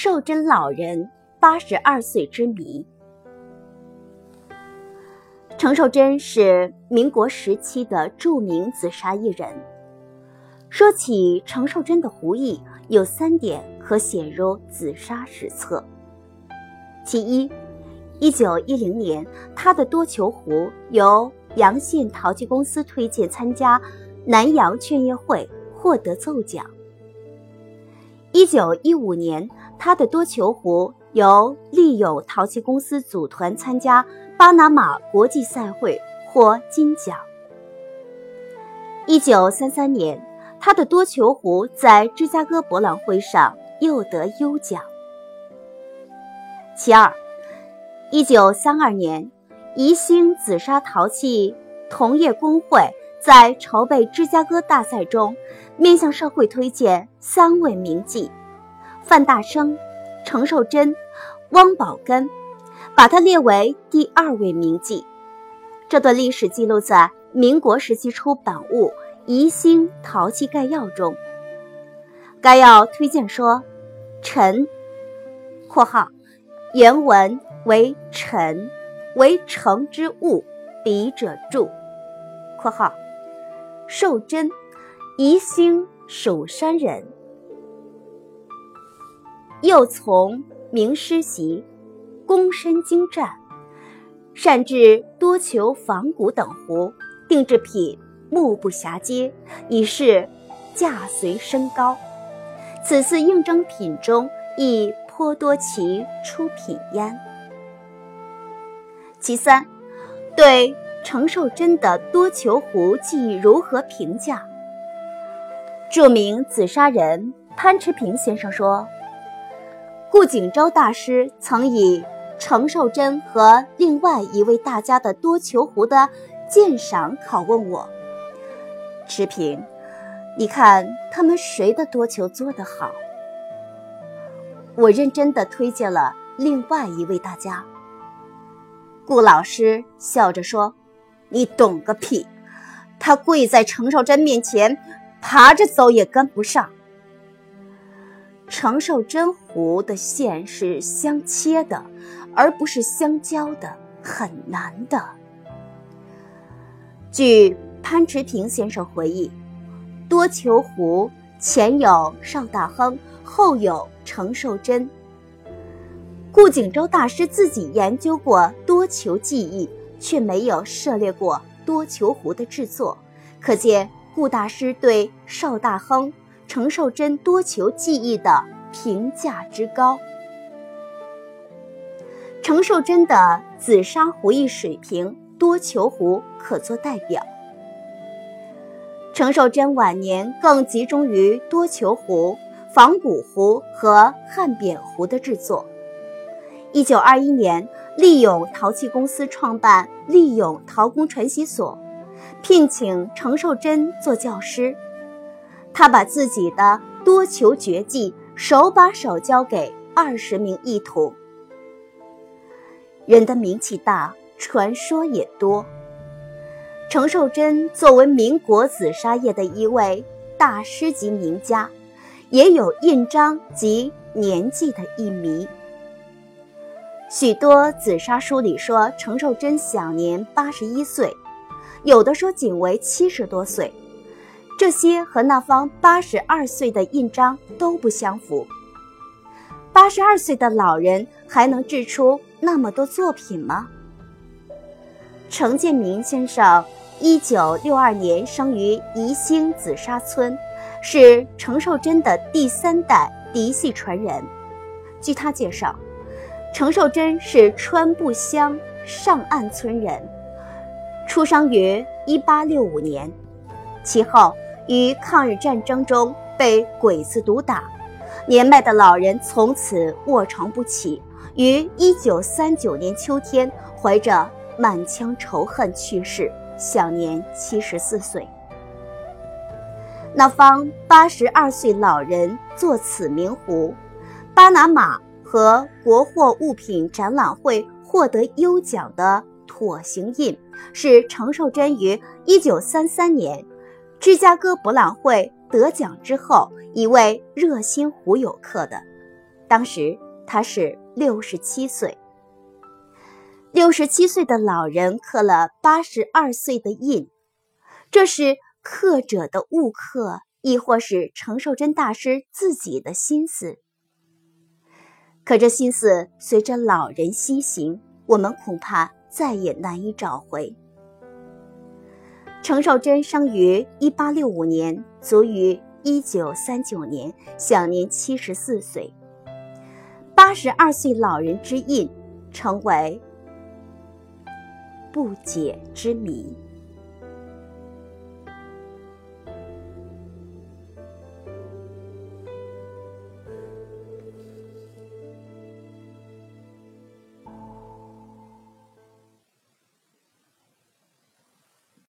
寿珍老人八十二岁之谜。程寿珍是民国时期的著名紫砂艺人。说起程寿珍的壶艺，有三点可写入紫砂史册。其一，一九一零年，他的多球壶由阳信陶器公司推荐参加南洋劝业会，获得奏奖。一九一五年，他的多球壶由利友陶器公司组团参加巴拿马国际赛会，获金奖。一九三三年，他的多球壶在芝加哥博览会上又得优奖。其二，一九三二年，宜兴紫砂陶器同业工会在筹备芝加哥大赛中，面向社会推荐三位名妓：范大生、程寿珍、汪宝根，把他列为第二位名妓。这段历史记录在民国时期出版物《宜兴陶器概要》中。该要推荐说：“陈（括号）。”原文为“臣”，为成之物，笔者注。（括号）寿珍，宜兴蜀山人，又从名师习，躬身精湛，善制多球仿古等壶，定制品目不暇接，以示价随身高。此次应征品中亦。颇多其出品焉。其三，对程寿珍的多球壶技艺如何评价？著名紫砂人潘池平先生说：“顾景舟大师曾以程寿珍和另外一位大家的多球壶的鉴赏拷问我，池平，你看他们谁的多球做得好？”我认真地推荐了另外一位大家。顾老师笑着说：“你懂个屁！他跪在程寿珍面前，爬着走也跟不上。程寿珍壶的线是相切的，而不是相交的，很难的。”据潘池平先生回忆，多球壶前有邵大亨，后有。程寿珍，顾景舟大师自己研究过多球技艺，却没有涉猎过多球壶的制作，可见顾大师对邵大亨、程寿珍多球技艺的评价之高。程寿珍的紫砂壶艺水平，多球壶可作代表。程寿珍晚年更集中于多球壶。仿古壶和汉扁壶的制作。一九二一年，利永陶器公司创办利永陶工传习所，聘请程寿珍做教师。他把自己的多球绝技手把手教给二十名艺徒。人的名气大，传说也多。程寿珍作为民国紫砂业的一位大师级名家。也有印章及年纪的一谜。许多紫砂书里说程寿珍享年八十一岁，有的说仅为七十多岁，这些和那方八十二岁的印章都不相符。八十二岁的老人还能制出那么多作品吗？程建明先生一九六二年生于宜兴紫砂村。是程寿珍的第三代嫡系传人。据他介绍，程寿珍是川埠乡上岸村人，出生于1865年。其后于抗日战争中被鬼子毒打，年迈的老人从此卧床不起，于1939年秋天怀着满腔仇恨去世，享年74岁。那方八十二岁老人作此名壶，巴拿马和国货物品展览会获得优奖的椭形印，是程寿珍于一九三三年芝加哥博览会得奖之后一位热心壶友刻的。当时他是六十七岁。六十七岁的老人刻了八十二岁的印，这是刻者的误刻，亦或是程寿珍大师自己的心思？可这心思随着老人西行，我们恐怕再也难以找回。程寿珍生于一八六五年，卒于一九三九年，享年七十四岁。八十二岁老人之印，成为不解之谜。